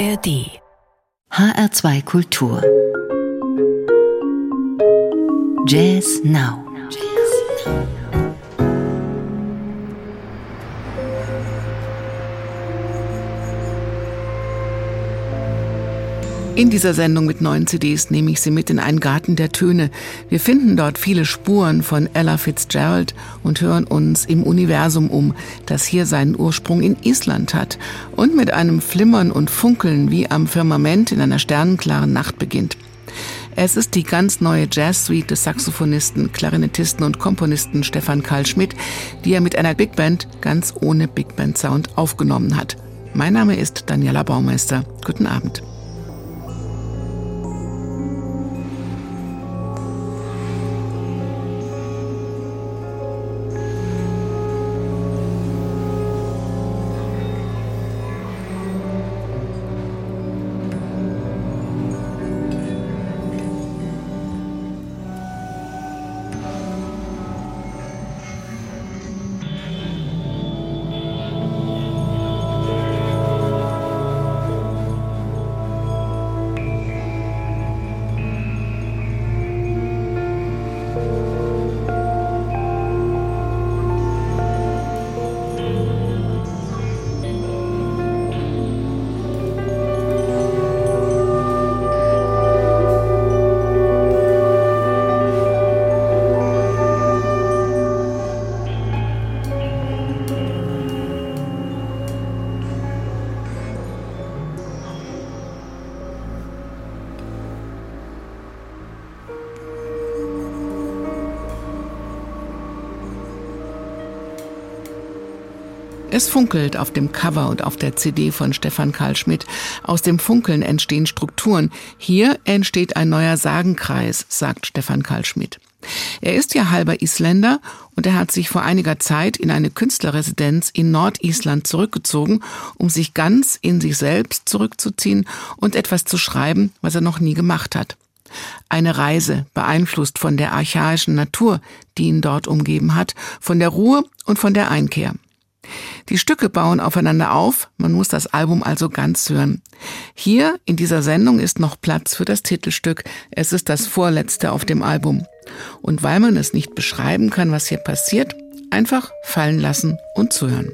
ARD HR2 Kultur. Jazz Now In dieser Sendung mit neuen CDs nehme ich Sie mit in einen Garten der Töne. Wir finden dort viele Spuren von Ella Fitzgerald und hören uns im Universum um, das hier seinen Ursprung in Island hat und mit einem Flimmern und Funkeln wie am Firmament in einer sternenklaren Nacht beginnt. Es ist die ganz neue Jazz-Suite des Saxophonisten, Klarinettisten und Komponisten Stefan Karl Schmidt, die er mit einer Big Band ganz ohne Big Band Sound aufgenommen hat. Mein Name ist Daniela Baumeister. Guten Abend. Es funkelt auf dem Cover und auf der CD von Stefan Karl Schmidt. Aus dem Funkeln entstehen Strukturen. Hier entsteht ein neuer Sagenkreis, sagt Stefan Karl Schmidt. Er ist ja halber Isländer und er hat sich vor einiger Zeit in eine Künstlerresidenz in Nordisland zurückgezogen, um sich ganz in sich selbst zurückzuziehen und etwas zu schreiben, was er noch nie gemacht hat. Eine Reise, beeinflusst von der archaischen Natur, die ihn dort umgeben hat, von der Ruhe und von der Einkehr. Die Stücke bauen aufeinander auf, man muss das Album also ganz hören. Hier in dieser Sendung ist noch Platz für das Titelstück, es ist das vorletzte auf dem Album. Und weil man es nicht beschreiben kann, was hier passiert, einfach fallen lassen und zuhören.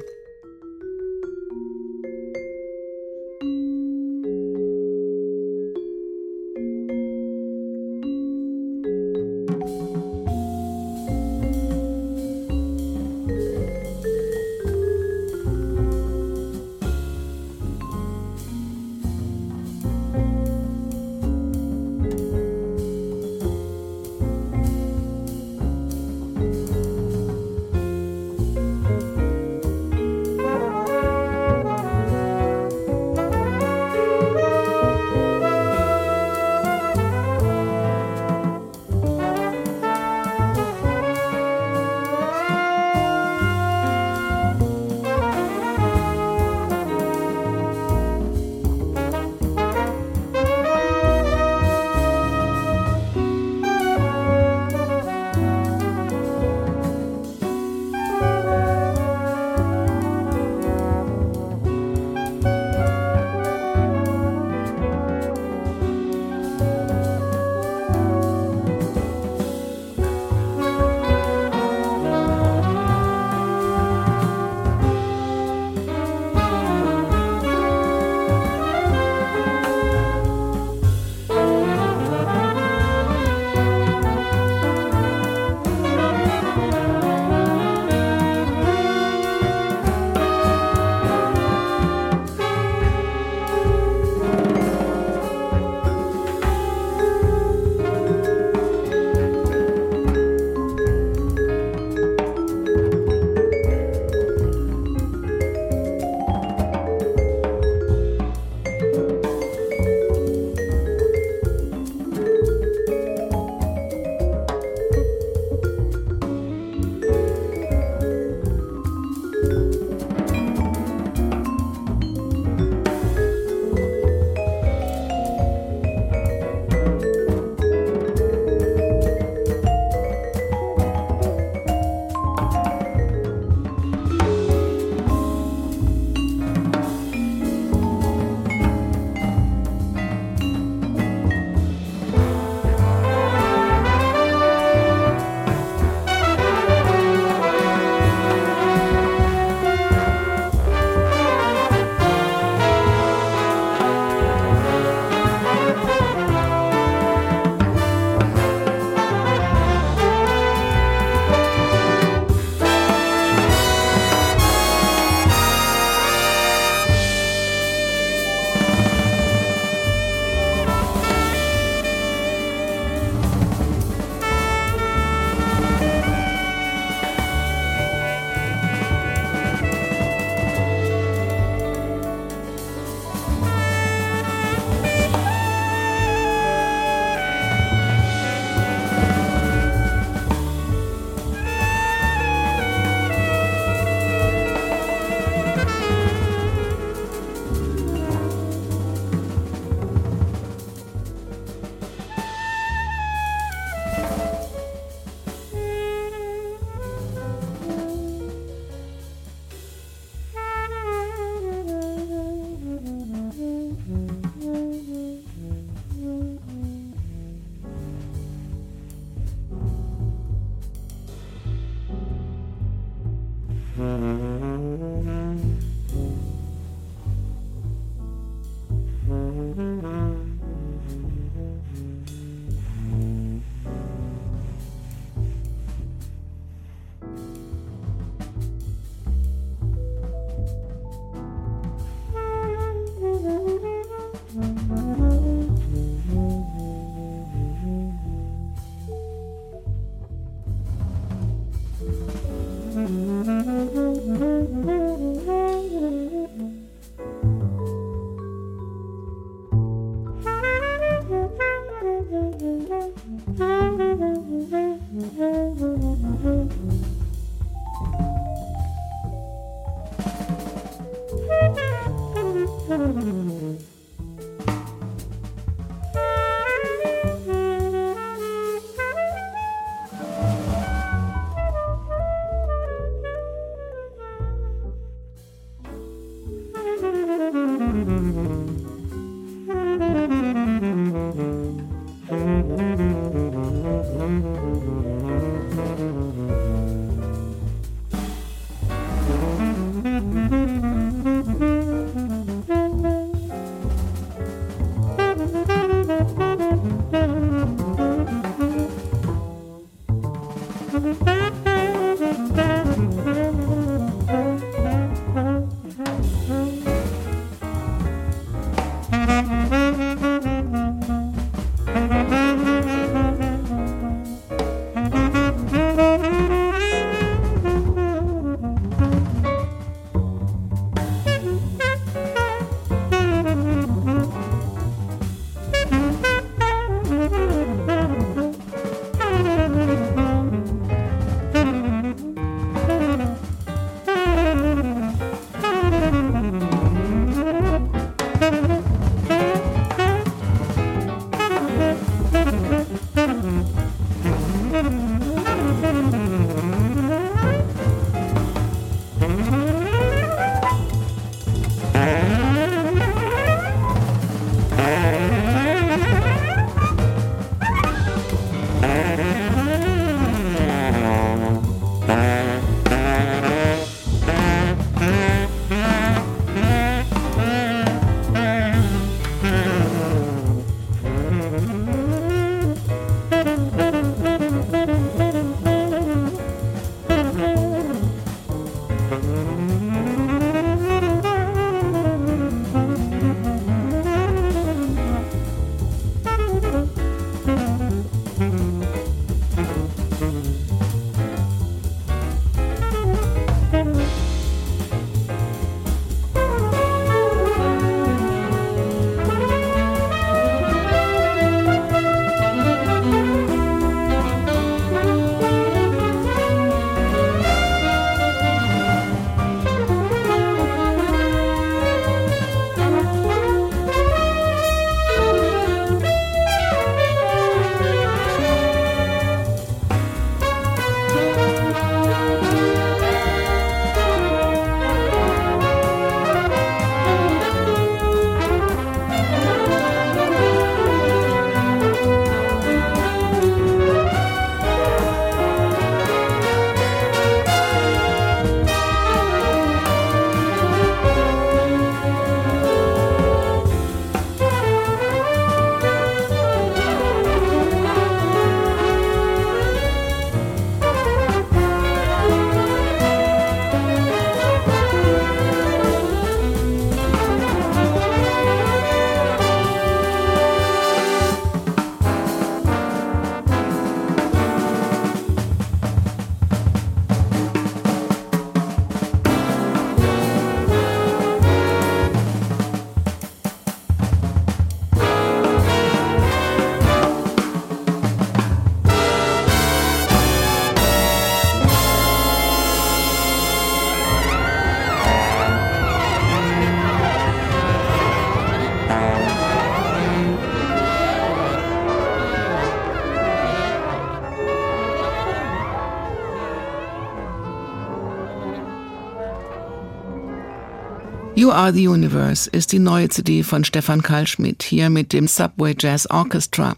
You Are the Universe ist die neue CD von Stefan Karl Schmidt, hier mit dem Subway Jazz Orchestra.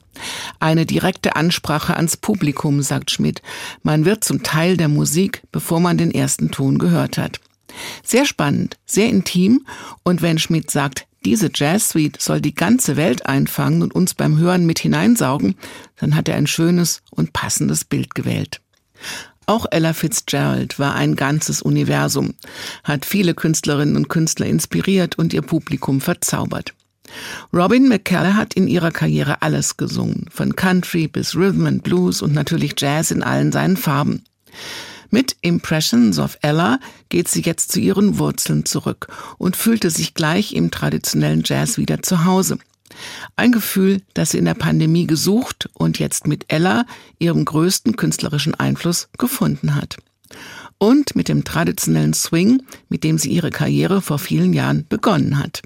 Eine direkte Ansprache ans Publikum, sagt Schmidt. Man wird zum Teil der Musik, bevor man den ersten Ton gehört hat. Sehr spannend, sehr intim und wenn Schmidt sagt, diese Jazz Suite soll die ganze Welt einfangen und uns beim Hören mit hineinsaugen, dann hat er ein schönes und passendes Bild gewählt. Auch Ella Fitzgerald war ein ganzes Universum, hat viele Künstlerinnen und Künstler inspiriert und ihr Publikum verzaubert. Robin McCall hat in ihrer Karriere alles gesungen, von Country bis Rhythm and Blues und natürlich Jazz in allen seinen Farben. Mit Impressions of Ella geht sie jetzt zu ihren Wurzeln zurück und fühlte sich gleich im traditionellen Jazz wieder zu Hause. Ein Gefühl, das sie in der Pandemie gesucht und jetzt mit Ella, ihrem größten künstlerischen Einfluss, gefunden hat. Und mit dem traditionellen Swing, mit dem sie ihre Karriere vor vielen Jahren begonnen hat.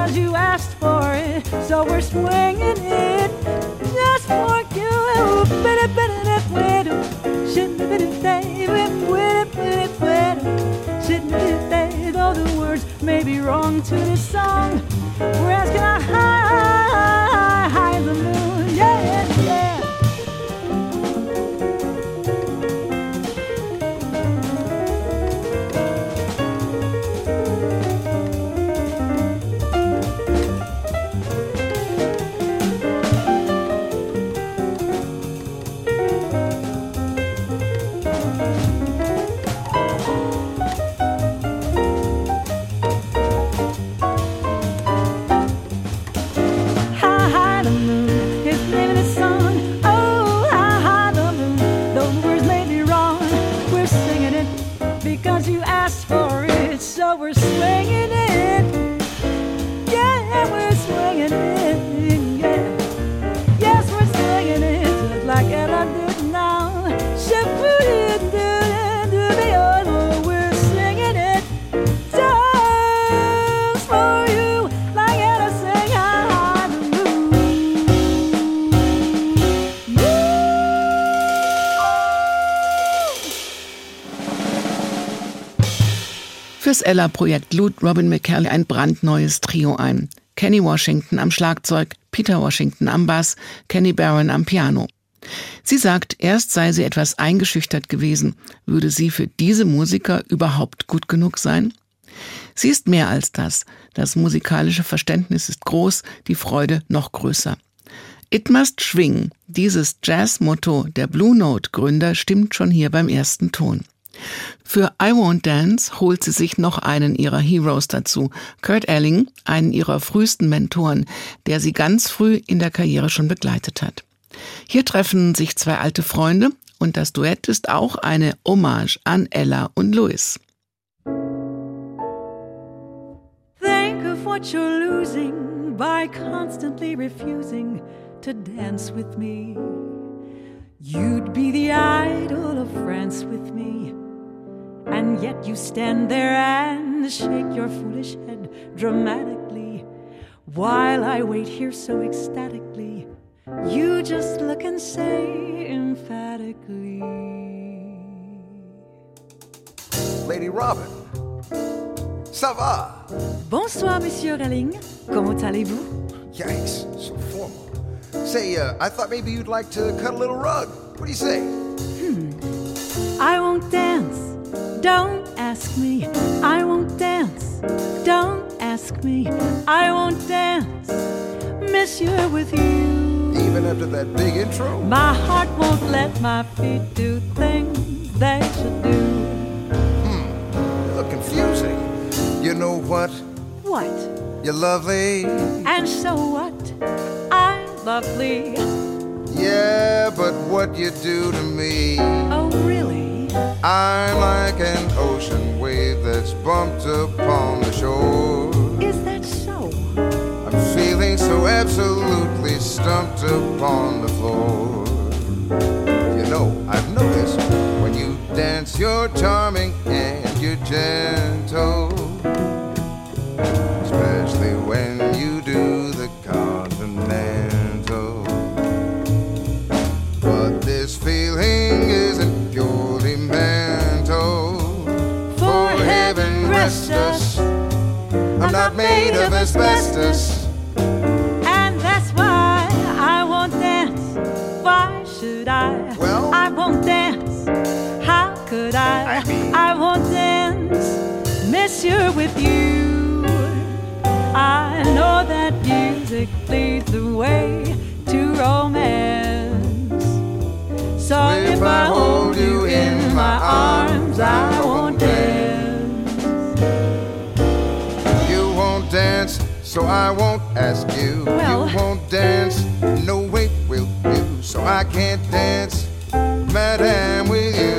because you asked for it. So we're swinging it just for you. Though the words may be wrong to this song, we're asking how high the moon. hanging Fürs Ella-Projekt lud Robin McCall ein brandneues Trio ein. Kenny Washington am Schlagzeug, Peter Washington am Bass, Kenny Barron am Piano. Sie sagt, erst sei sie etwas eingeschüchtert gewesen. Würde sie für diese Musiker überhaupt gut genug sein? Sie ist mehr als das. Das musikalische Verständnis ist groß, die Freude noch größer. It must swing. Dieses Jazz-Motto der Blue Note Gründer stimmt schon hier beim ersten Ton. Für I Won't Dance holt sie sich noch einen ihrer Heroes dazu, Kurt Elling, einen ihrer frühesten Mentoren, der sie ganz früh in der Karriere schon begleitet hat. Hier treffen sich zwei alte Freunde und das Duett ist auch eine Hommage an Ella und Louis. Think of what you're losing by constantly refusing to dance with me. You'd be the idol of France with me. And yet you stand there and shake your foolish head dramatically while I wait here so ecstatically. You just look and say emphatically. Lady Robin, ça va? Bonsoir, Monsieur Relling. Comment allez-vous? Yikes, so formal. Say, uh, I thought maybe you'd like to cut a little rug. What do you say? Hmm. I won't dance. Don't ask me. I won't dance. Don't ask me. I won't dance. Miss you with you. Even after that big intro? My heart won't let my feet do things they should do. Hmm. Look confusing. You know what? What? You're lovely. And so what? I'm lovely. Yeah, but what you do to me. Oh? I'm like an ocean wave that's bumped upon the shore. Is that so? I'm feeling so absolutely stumped upon the floor. You know, I've noticed when you dance, you're charming and you're gentle. Especially when you do the continental. But this feeling asbestos. I'm not made of asbestos. And that's why I won't dance. Why should I? Well, I won't dance. How could I? I, mean, I won't dance, Miss you with you. I know that music leads the way to romance. So if I hold you in my arms, I I won't ask you. Well- You won't dance, no wait will you. So I can't dance, madam, with you.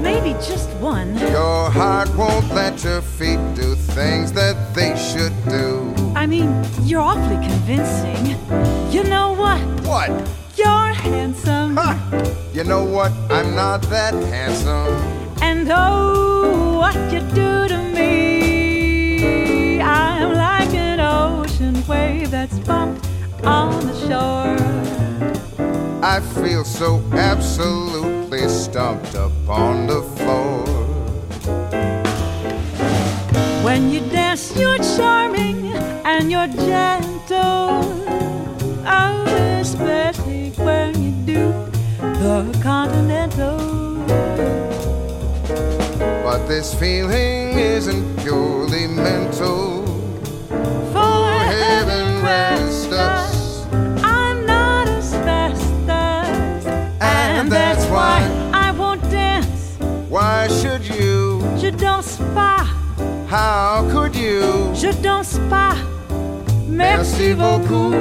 Maybe just one. Your heart won't let your feet do things that they should do. I mean, you're awfully convincing. You know what? What? You're handsome. Ha! You know what? I'm not that handsome. And oh, what you do to me. On the shore. I feel so absolutely stumped up on the floor. When you dance, you're charming and you're gentle. Oh, especially when you do the continental. But this feeling isn't purely mental. For heaven rest us. Why should you? Je danse pas, How could you? je danse pas. Merci beaucoup.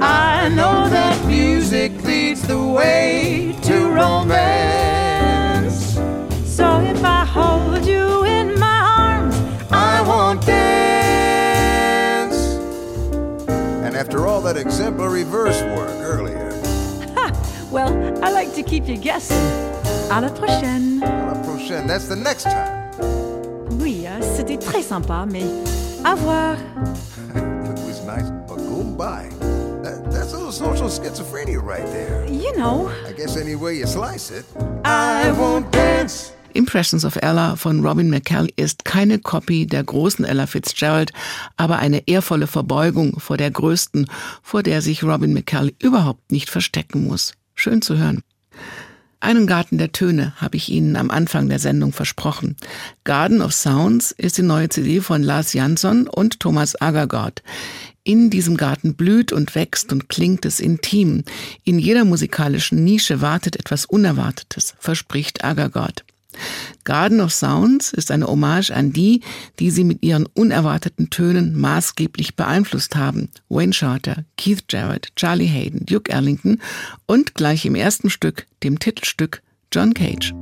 I know that music leads the way to romance. So if I hold you in my arms, I won't dance. And after all that exemplary verse work earlier, well, I like to keep you guessing. À la prochaine. à la prochaine, that's the next time. Oui, c'était très sympa, mais à voir. It was nice, but goodbye. That, that's a little social schizophrenia right there. You know, I guess any way you slice it. I won't dance. Impressions of Ella von Robin McCall ist keine Kopie der großen Ella Fitzgerald, aber eine ehrvolle Verbeugung vor der größten, vor der sich Robin McCall überhaupt nicht verstecken muss. Schön zu hören. Einen Garten der Töne habe ich Ihnen am Anfang der Sendung versprochen. Garden of Sounds ist die neue CD von Lars Jansson und Thomas Agergard. In diesem Garten blüht und wächst und klingt es intim. In jeder musikalischen Nische wartet etwas Unerwartetes, verspricht Agergard. Garden of Sounds ist eine Hommage an die, die sie mit ihren unerwarteten Tönen maßgeblich beeinflusst haben. Wayne Shorter, Keith Jarrett, Charlie Hayden, Duke Ellington und gleich im ersten Stück, dem Titelstück, John Cage.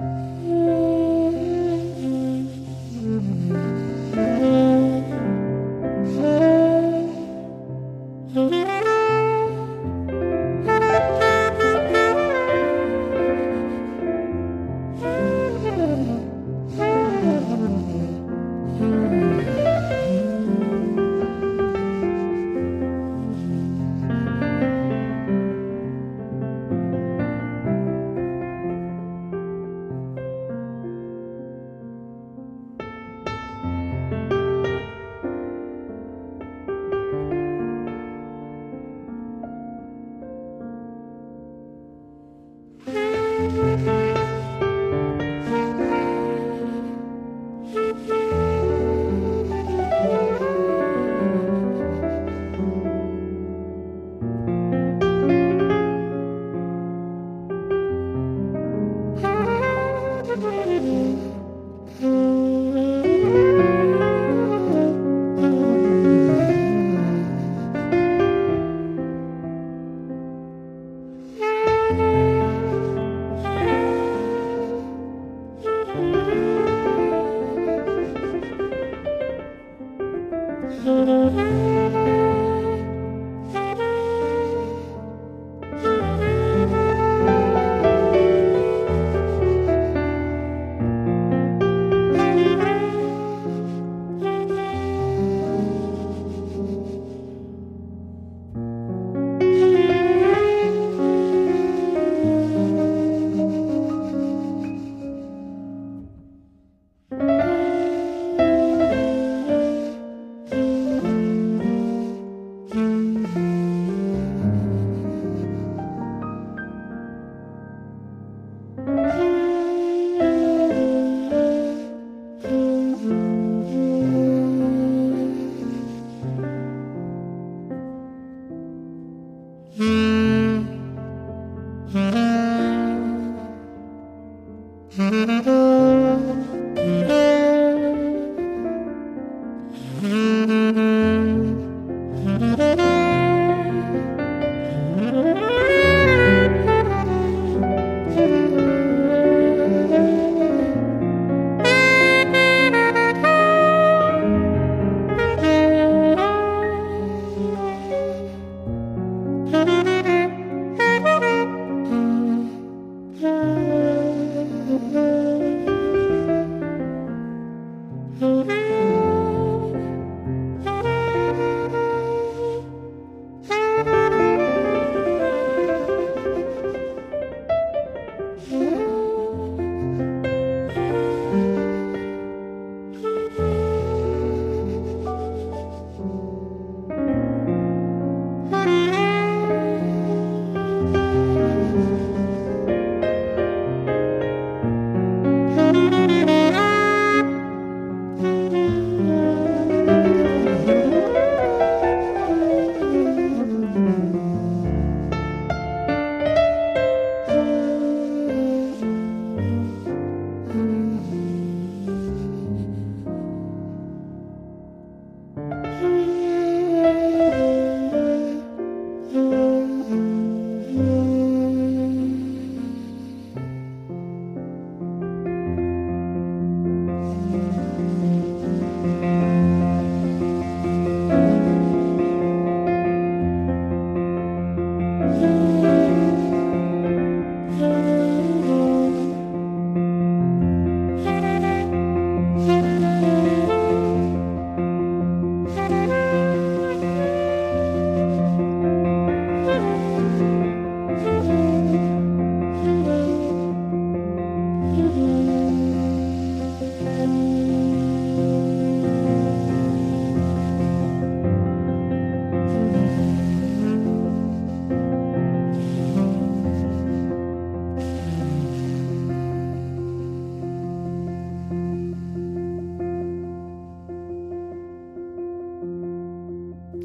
嗯。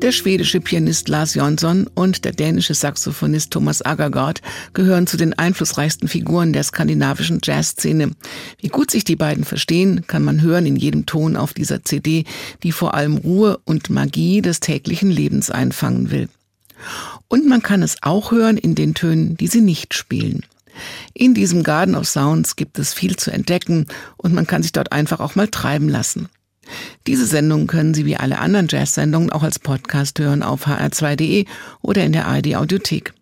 Der schwedische Pianist Lars Jonsson und der dänische Saxophonist Thomas Agagaard gehören zu den einflussreichsten Figuren der skandinavischen Jazzszene. Wie gut sich die beiden verstehen, kann man hören in jedem Ton auf dieser CD, die vor allem Ruhe und Magie des täglichen Lebens einfangen will. Und man kann es auch hören in den Tönen, die sie nicht spielen. In diesem Garden of Sounds gibt es viel zu entdecken und man kann sich dort einfach auch mal treiben lassen. Diese Sendung können Sie wie alle anderen Jazz-Sendungen auch als Podcast hören auf hr2.de oder in der ARD Audiothek.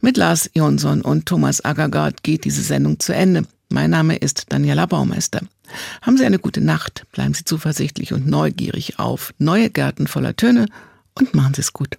Mit Lars Jonsson und Thomas Agagard geht diese Sendung zu Ende. Mein Name ist Daniela Baumeister. Haben Sie eine gute Nacht, bleiben Sie zuversichtlich und neugierig auf neue Gärten voller Töne und machen Sie es gut.